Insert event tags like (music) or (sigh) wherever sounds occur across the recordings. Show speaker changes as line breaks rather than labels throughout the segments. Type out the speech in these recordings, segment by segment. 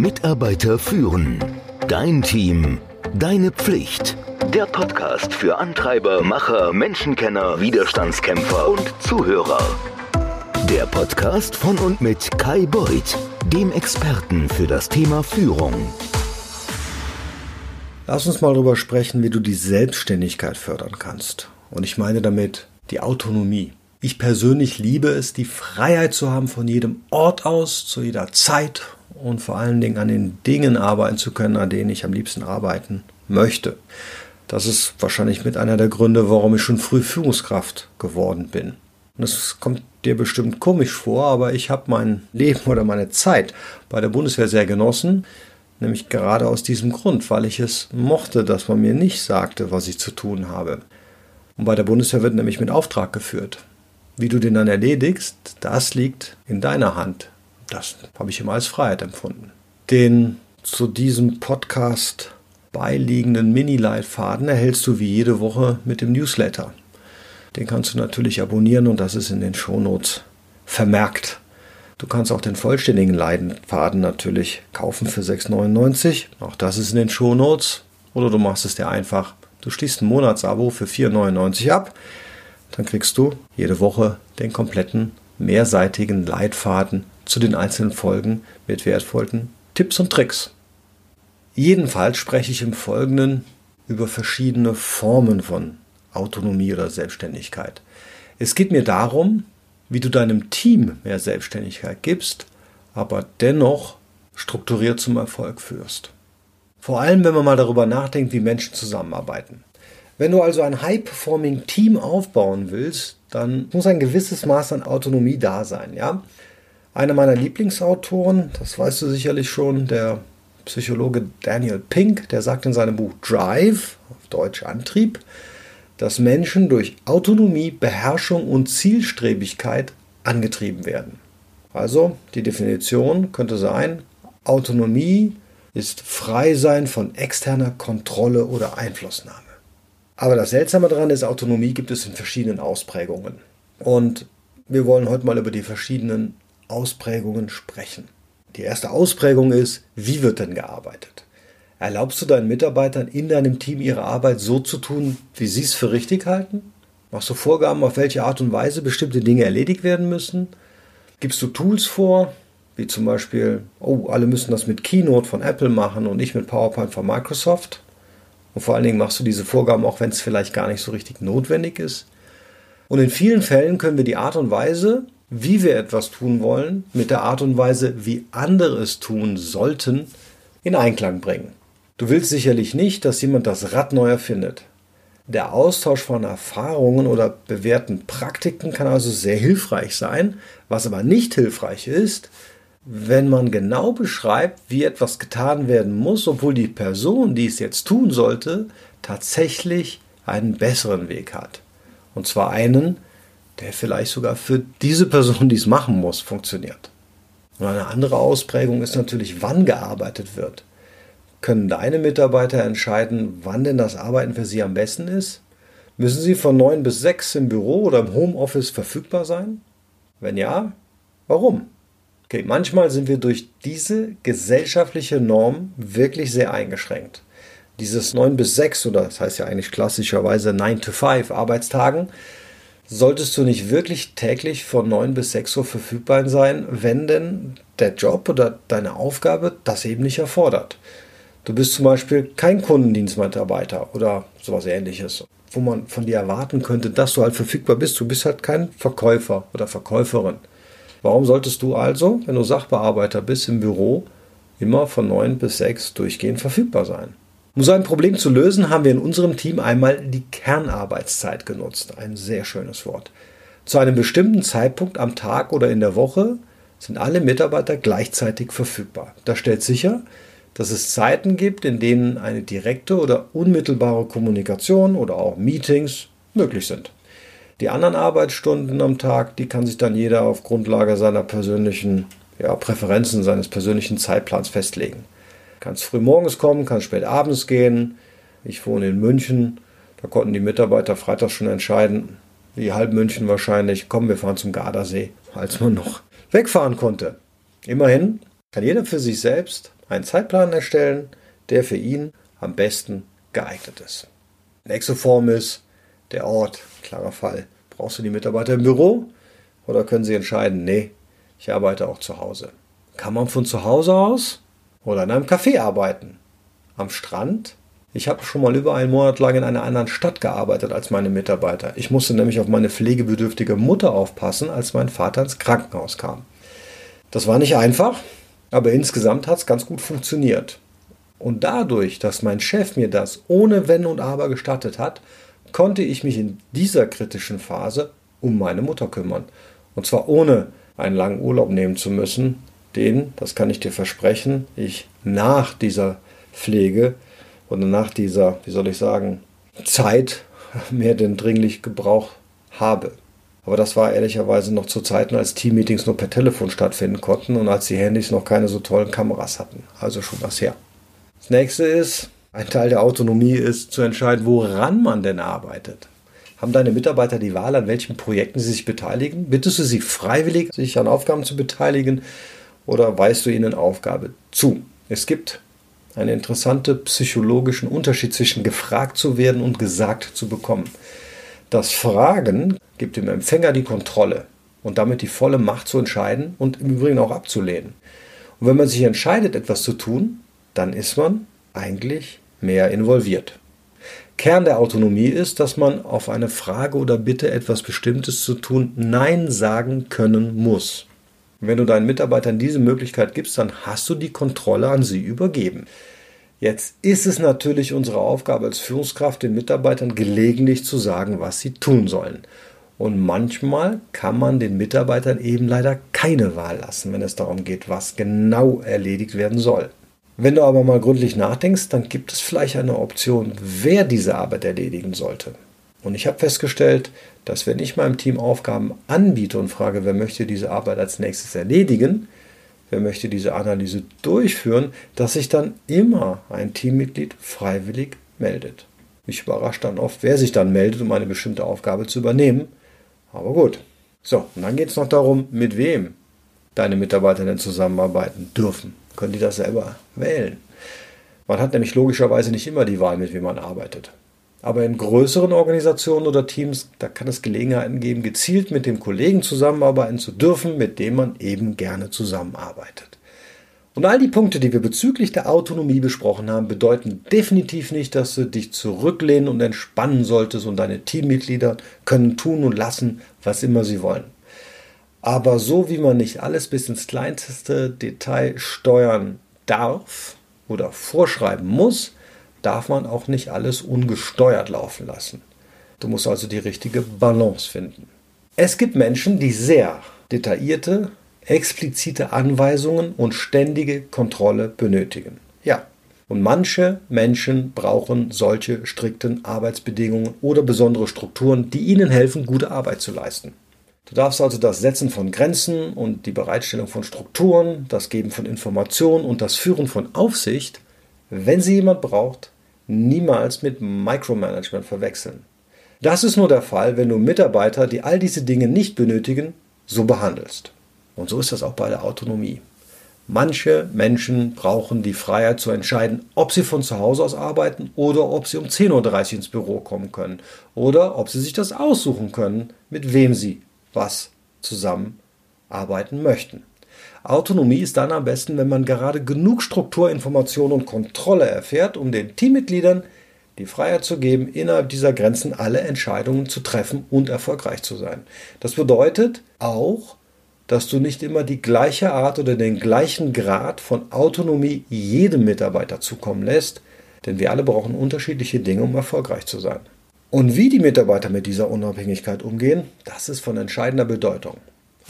Mitarbeiter führen. Dein Team. Deine Pflicht. Der Podcast für Antreiber, Macher, Menschenkenner, Widerstandskämpfer und Zuhörer. Der Podcast von und mit Kai Beuth, dem Experten für das Thema Führung.
Lass uns mal darüber sprechen, wie du die Selbstständigkeit fördern kannst. Und ich meine damit die Autonomie. Ich persönlich liebe es, die Freiheit zu haben, von jedem Ort aus, zu jeder Zeit und vor allen Dingen an den Dingen arbeiten zu können, an denen ich am liebsten arbeiten möchte. Das ist wahrscheinlich mit einer der Gründe, warum ich schon früh Führungskraft geworden bin. Und das kommt dir bestimmt komisch vor, aber ich habe mein Leben oder meine Zeit bei der Bundeswehr sehr genossen, nämlich gerade aus diesem Grund, weil ich es mochte, dass man mir nicht sagte, was ich zu tun habe. Und bei der Bundeswehr wird nämlich mit Auftrag geführt. Wie du den dann erledigst, das liegt in deiner Hand. Das habe ich immer als Freiheit empfunden. Den zu diesem Podcast beiliegenden Mini-Leitfaden erhältst du wie jede Woche mit dem Newsletter. Den kannst du natürlich abonnieren und das ist in den Shownotes vermerkt. Du kannst auch den vollständigen Leitfaden natürlich kaufen für 6,99. Auch das ist in den Shownotes. Oder du machst es dir einfach. Du schließt ein Monatsabo für 4,99 ab. Dann kriegst du jede Woche den kompletten mehrseitigen Leitfaden zu den einzelnen Folgen mit wertvollen Tipps und Tricks. Jedenfalls spreche ich im Folgenden über verschiedene Formen von Autonomie oder Selbstständigkeit. Es geht mir darum, wie du deinem Team mehr Selbstständigkeit gibst, aber dennoch strukturiert zum Erfolg führst. Vor allem, wenn man mal darüber nachdenkt, wie Menschen zusammenarbeiten. Wenn du also ein High-Performing Team aufbauen willst, dann muss ein gewisses Maß an Autonomie da sein, ja? Einer meiner Lieblingsautoren, das weißt du sicherlich schon, der Psychologe Daniel Pink, der sagt in seinem Buch Drive, auf Deutsch Antrieb, dass Menschen durch Autonomie, Beherrschung und Zielstrebigkeit angetrieben werden. Also die Definition könnte sein, Autonomie ist Freisein von externer Kontrolle oder Einflussnahme. Aber das Seltsame daran ist, Autonomie gibt es in verschiedenen Ausprägungen. Und wir wollen heute mal über die verschiedenen Ausprägungen sprechen. Die erste Ausprägung ist, wie wird denn gearbeitet? Erlaubst du deinen Mitarbeitern in deinem Team ihre Arbeit so zu tun, wie sie es für richtig halten? Machst du Vorgaben, auf welche Art und Weise bestimmte Dinge erledigt werden müssen? Gibst du Tools vor, wie zum Beispiel, oh, alle müssen das mit Keynote von Apple machen und nicht mit PowerPoint von Microsoft? Und vor allen Dingen machst du diese Vorgaben auch, wenn es vielleicht gar nicht so richtig notwendig ist? Und in vielen Fällen können wir die Art und Weise, wie wir etwas tun wollen, mit der Art und Weise, wie andere es tun sollten, in Einklang bringen. Du willst sicherlich nicht, dass jemand das Rad neu erfindet. Der Austausch von Erfahrungen oder bewährten Praktiken kann also sehr hilfreich sein. Was aber nicht hilfreich ist, wenn man genau beschreibt, wie etwas getan werden muss, obwohl die Person, die es jetzt tun sollte, tatsächlich einen besseren Weg hat. Und zwar einen, der vielleicht sogar für diese Person, die es machen muss, funktioniert. Und eine andere Ausprägung ist natürlich, wann gearbeitet wird. Können deine Mitarbeiter entscheiden, wann denn das Arbeiten für sie am besten ist? Müssen sie von 9 bis 6 im Büro oder im Homeoffice verfügbar sein? Wenn ja, warum? Okay, manchmal sind wir durch diese gesellschaftliche Norm wirklich sehr eingeschränkt. Dieses 9 bis 6 oder das heißt ja eigentlich klassischerweise 9 to 5 Arbeitstagen solltest du nicht wirklich täglich von 9 bis 6 Uhr verfügbar sein, wenn denn der Job oder deine Aufgabe das eben nicht erfordert. Du bist zum Beispiel kein Kundendienstmitarbeiter oder sowas ähnliches, wo man von dir erwarten könnte, dass du halt verfügbar bist. Du bist halt kein Verkäufer oder Verkäuferin. Warum solltest du also, wenn du Sachbearbeiter bist im Büro, immer von 9 bis 6 durchgehend verfügbar sein? Um so ein Problem zu lösen, haben wir in unserem Team einmal die Kernarbeitszeit genutzt. Ein sehr schönes Wort. Zu einem bestimmten Zeitpunkt am Tag oder in der Woche sind alle Mitarbeiter gleichzeitig verfügbar. Das stellt sicher, dass es Zeiten gibt, in denen eine direkte oder unmittelbare Kommunikation oder auch Meetings möglich sind. Die anderen Arbeitsstunden am Tag, die kann sich dann jeder auf Grundlage seiner persönlichen ja, Präferenzen, seines persönlichen Zeitplans festlegen. Kannst früh morgens kommen, kannst spät abends gehen. Ich wohne in München. Da konnten die Mitarbeiter freitags schon entscheiden, wie halb München wahrscheinlich, komm, wir fahren zum Gardasee, als man noch (laughs) wegfahren konnte. Immerhin kann jeder für sich selbst einen Zeitplan erstellen, der für ihn am besten geeignet ist. Nächste Form ist der Ort. Klarer Fall. Brauchst du die Mitarbeiter im Büro oder können sie entscheiden, nee, ich arbeite auch zu Hause. Kann man von zu Hause aus oder in einem Café arbeiten? Am Strand? Ich habe schon mal über einen Monat lang in einer anderen Stadt gearbeitet als meine Mitarbeiter. Ich musste nämlich auf meine pflegebedürftige Mutter aufpassen, als mein Vater ins Krankenhaus kam. Das war nicht einfach, aber insgesamt hat es ganz gut funktioniert. Und dadurch, dass mein Chef mir das ohne Wenn und Aber gestattet hat, konnte ich mich in dieser kritischen Phase um meine Mutter kümmern. Und zwar ohne einen langen Urlaub nehmen zu müssen, den, das kann ich dir versprechen, ich nach dieser Pflege oder nach dieser, wie soll ich sagen, Zeit (laughs) mehr denn dringlich Gebrauch habe. Aber das war ehrlicherweise noch zu Zeiten, als Teammeetings nur per Telefon stattfinden konnten und als die Handys noch keine so tollen Kameras hatten. Also schon was her. Das nächste ist, ein Teil der Autonomie ist zu entscheiden, woran man denn arbeitet. Haben deine Mitarbeiter die Wahl, an welchen Projekten sie sich beteiligen? Bittest du sie freiwillig, sich an Aufgaben zu beteiligen oder weist du ihnen Aufgabe zu? Es gibt einen interessanten psychologischen Unterschied zwischen gefragt zu werden und gesagt zu bekommen. Das Fragen gibt dem Empfänger die Kontrolle und damit die volle Macht zu entscheiden und im Übrigen auch abzulehnen. Und wenn man sich entscheidet, etwas zu tun, dann ist man eigentlich mehr involviert. Kern der Autonomie ist, dass man auf eine Frage oder Bitte, etwas Bestimmtes zu tun, Nein sagen können muss. Wenn du deinen Mitarbeitern diese Möglichkeit gibst, dann hast du die Kontrolle an sie übergeben. Jetzt ist es natürlich unsere Aufgabe als Führungskraft, den Mitarbeitern gelegentlich zu sagen, was sie tun sollen. Und manchmal kann man den Mitarbeitern eben leider keine Wahl lassen, wenn es darum geht, was genau erledigt werden soll. Wenn du aber mal gründlich nachdenkst, dann gibt es vielleicht eine Option, wer diese Arbeit erledigen sollte. Und ich habe festgestellt, dass wenn ich meinem Team Aufgaben anbiete und frage, wer möchte diese Arbeit als nächstes erledigen, wer möchte diese Analyse durchführen, dass sich dann immer ein Teammitglied freiwillig meldet. Mich überrascht dann oft, wer sich dann meldet, um eine bestimmte Aufgabe zu übernehmen. Aber gut. So, und dann geht es noch darum, mit wem deine Mitarbeiter denn zusammenarbeiten dürfen können die das selber wählen. Man hat nämlich logischerweise nicht immer die Wahl, mit wem man arbeitet. Aber in größeren Organisationen oder Teams, da kann es Gelegenheiten geben, gezielt mit dem Kollegen zusammenarbeiten zu dürfen, mit dem man eben gerne zusammenarbeitet. Und all die Punkte, die wir bezüglich der Autonomie besprochen haben, bedeuten definitiv nicht, dass du dich zurücklehnen und entspannen solltest und deine Teammitglieder können tun und lassen, was immer sie wollen. Aber so wie man nicht alles bis ins kleinste Detail steuern darf oder vorschreiben muss, darf man auch nicht alles ungesteuert laufen lassen. Du musst also die richtige Balance finden. Es gibt Menschen, die sehr detaillierte, explizite Anweisungen und ständige Kontrolle benötigen. Ja, und manche Menschen brauchen solche strikten Arbeitsbedingungen oder besondere Strukturen, die ihnen helfen, gute Arbeit zu leisten. Du darfst also das Setzen von Grenzen und die Bereitstellung von Strukturen, das Geben von Informationen und das Führen von Aufsicht, wenn sie jemand braucht, niemals mit Micromanagement verwechseln. Das ist nur der Fall, wenn du Mitarbeiter, die all diese Dinge nicht benötigen, so behandelst. Und so ist das auch bei der Autonomie. Manche Menschen brauchen die Freiheit zu entscheiden, ob sie von zu Hause aus arbeiten oder ob sie um 10.30 Uhr ins Büro kommen können oder ob sie sich das aussuchen können, mit wem sie was zusammenarbeiten möchten. Autonomie ist dann am besten, wenn man gerade genug Struktur, Information und Kontrolle erfährt, um den Teammitgliedern die Freiheit zu geben, innerhalb dieser Grenzen alle Entscheidungen zu treffen und erfolgreich zu sein. Das bedeutet auch, dass du nicht immer die gleiche Art oder den gleichen Grad von Autonomie jedem Mitarbeiter zukommen lässt, denn wir alle brauchen unterschiedliche Dinge, um erfolgreich zu sein. Und wie die Mitarbeiter mit dieser Unabhängigkeit umgehen, das ist von entscheidender Bedeutung.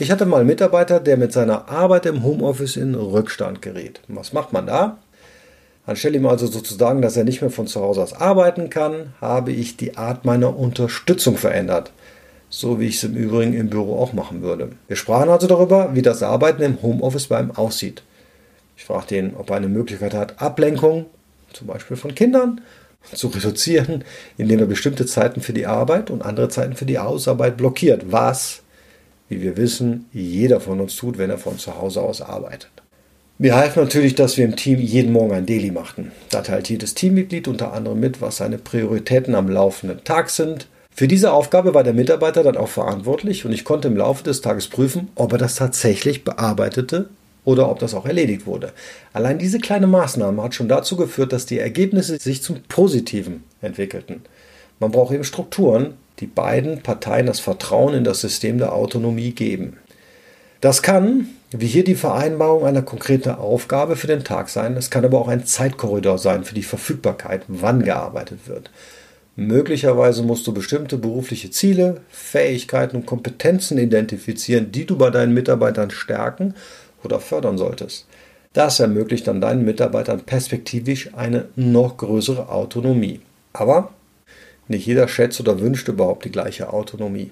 Ich hatte mal einen Mitarbeiter, der mit seiner Arbeit im Homeoffice in Rückstand gerät. Was macht man da? Anstelle ihm also sozusagen, dass er nicht mehr von zu Hause aus arbeiten kann, habe ich die Art meiner Unterstützung verändert. So wie ich es im Übrigen im Büro auch machen würde. Wir sprachen also darüber, wie das Arbeiten im Homeoffice bei ihm aussieht. Ich fragte ihn, ob er eine Möglichkeit hat, Ablenkung, zum Beispiel von Kindern, zu reduzieren, indem er bestimmte Zeiten für die Arbeit und andere Zeiten für die Hausarbeit blockiert, was, wie wir wissen, jeder von uns tut, wenn er von zu Hause aus arbeitet. Mir half natürlich, dass wir im Team jeden Morgen ein Daily machten. Da teilt jedes Teammitglied unter anderem mit, was seine Prioritäten am laufenden Tag sind. Für diese Aufgabe war der Mitarbeiter dann auch verantwortlich und ich konnte im Laufe des Tages prüfen, ob er das tatsächlich bearbeitete oder ob das auch erledigt wurde. Allein diese kleine Maßnahme hat schon dazu geführt, dass die Ergebnisse sich zum Positiven entwickelten. Man braucht eben Strukturen, die beiden Parteien das Vertrauen in das System der Autonomie geben. Das kann, wie hier die Vereinbarung einer konkreten Aufgabe für den Tag sein, es kann aber auch ein Zeitkorridor sein für die Verfügbarkeit, wann gearbeitet wird. Möglicherweise musst du bestimmte berufliche Ziele, Fähigkeiten und Kompetenzen identifizieren, die du bei deinen Mitarbeitern stärken oder fördern solltest. Das ermöglicht dann deinen Mitarbeitern perspektivisch eine noch größere Autonomie. Aber nicht jeder schätzt oder wünscht überhaupt die gleiche Autonomie.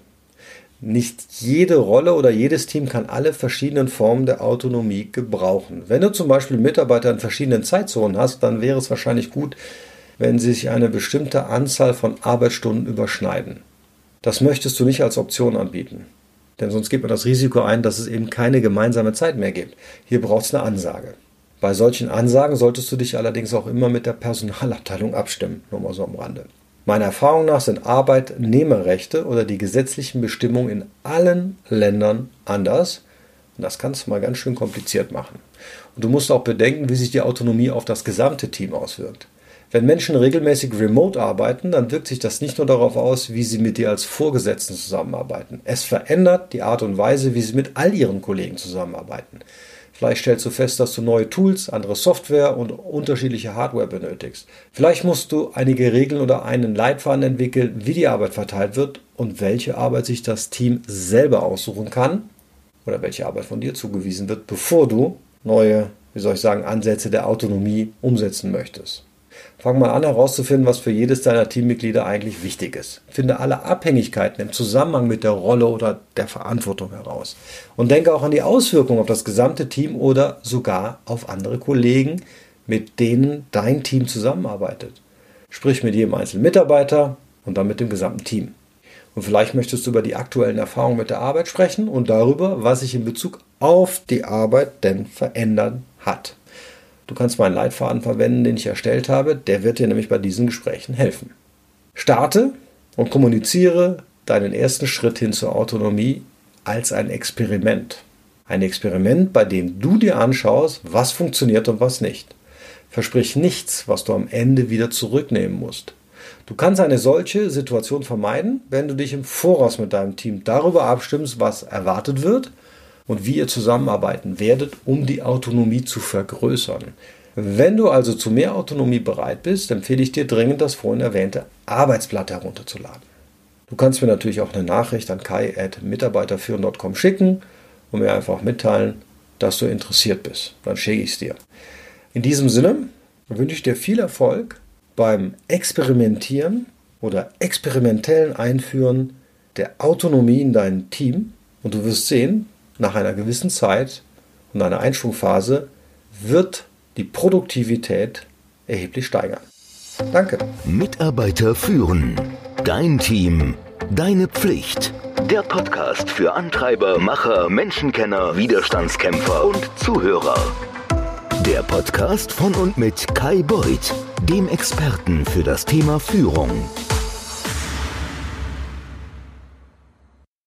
Nicht jede Rolle oder jedes Team kann alle verschiedenen Formen der Autonomie gebrauchen. Wenn du zum Beispiel Mitarbeiter in verschiedenen Zeitzonen hast, dann wäre es wahrscheinlich gut, wenn sie sich eine bestimmte Anzahl von Arbeitsstunden überschneiden. Das möchtest du nicht als Option anbieten. Denn sonst geht man das Risiko ein, dass es eben keine gemeinsame Zeit mehr gibt. Hier braucht es eine Ansage. Bei solchen Ansagen solltest du dich allerdings auch immer mit der Personalabteilung abstimmen, nur mal so am Rande. Meiner Erfahrung nach sind Arbeitnehmerrechte oder die gesetzlichen Bestimmungen in allen Ländern anders. Und das kann es mal ganz schön kompliziert machen. Und du musst auch bedenken, wie sich die Autonomie auf das gesamte Team auswirkt. Wenn Menschen regelmäßig remote arbeiten, dann wirkt sich das nicht nur darauf aus, wie sie mit dir als Vorgesetzten zusammenarbeiten. Es verändert die Art und Weise, wie sie mit all ihren Kollegen zusammenarbeiten. Vielleicht stellst du fest, dass du neue Tools, andere Software und unterschiedliche Hardware benötigst. Vielleicht musst du einige Regeln oder einen Leitfaden entwickeln, wie die Arbeit verteilt wird und welche Arbeit sich das Team selber aussuchen kann oder welche Arbeit von dir zugewiesen wird, bevor du neue, wie soll ich sagen, Ansätze der Autonomie umsetzen möchtest. Fang mal an herauszufinden, was für jedes deiner Teammitglieder eigentlich wichtig ist. Finde alle Abhängigkeiten im Zusammenhang mit der Rolle oder der Verantwortung heraus. Und denke auch an die Auswirkungen auf das gesamte Team oder sogar auf andere Kollegen, mit denen dein Team zusammenarbeitet. Sprich mit jedem einzelnen Mitarbeiter und dann mit dem gesamten Team. Und vielleicht möchtest du über die aktuellen Erfahrungen mit der Arbeit sprechen und darüber, was sich in Bezug auf die Arbeit denn verändern hat. Du kannst meinen Leitfaden verwenden, den ich erstellt habe. Der wird dir nämlich bei diesen Gesprächen helfen. Starte und kommuniziere deinen ersten Schritt hin zur Autonomie als ein Experiment. Ein Experiment, bei dem du dir anschaust, was funktioniert und was nicht. Versprich nichts, was du am Ende wieder zurücknehmen musst. Du kannst eine solche Situation vermeiden, wenn du dich im Voraus mit deinem Team darüber abstimmst, was erwartet wird und wie ihr zusammenarbeiten werdet, um die Autonomie zu vergrößern. Wenn du also zu mehr Autonomie bereit bist, empfehle ich dir dringend, das vorhin erwähnte Arbeitsblatt herunterzuladen. Du kannst mir natürlich auch eine Nachricht an kai.mitarbeiterführen.com schicken und mir einfach mitteilen, dass du interessiert bist. Dann schicke ich es dir. In diesem Sinne wünsche ich dir viel Erfolg beim Experimentieren oder experimentellen Einführen der Autonomie in dein Team und du wirst sehen, nach einer gewissen Zeit und einer Einschwungphase wird die Produktivität erheblich steigern. Danke.
Mitarbeiter führen. Dein Team. Deine Pflicht. Der Podcast für Antreiber, Macher, Menschenkenner, Widerstandskämpfer und Zuhörer. Der Podcast von und mit Kai Beuth, dem Experten für das Thema Führung.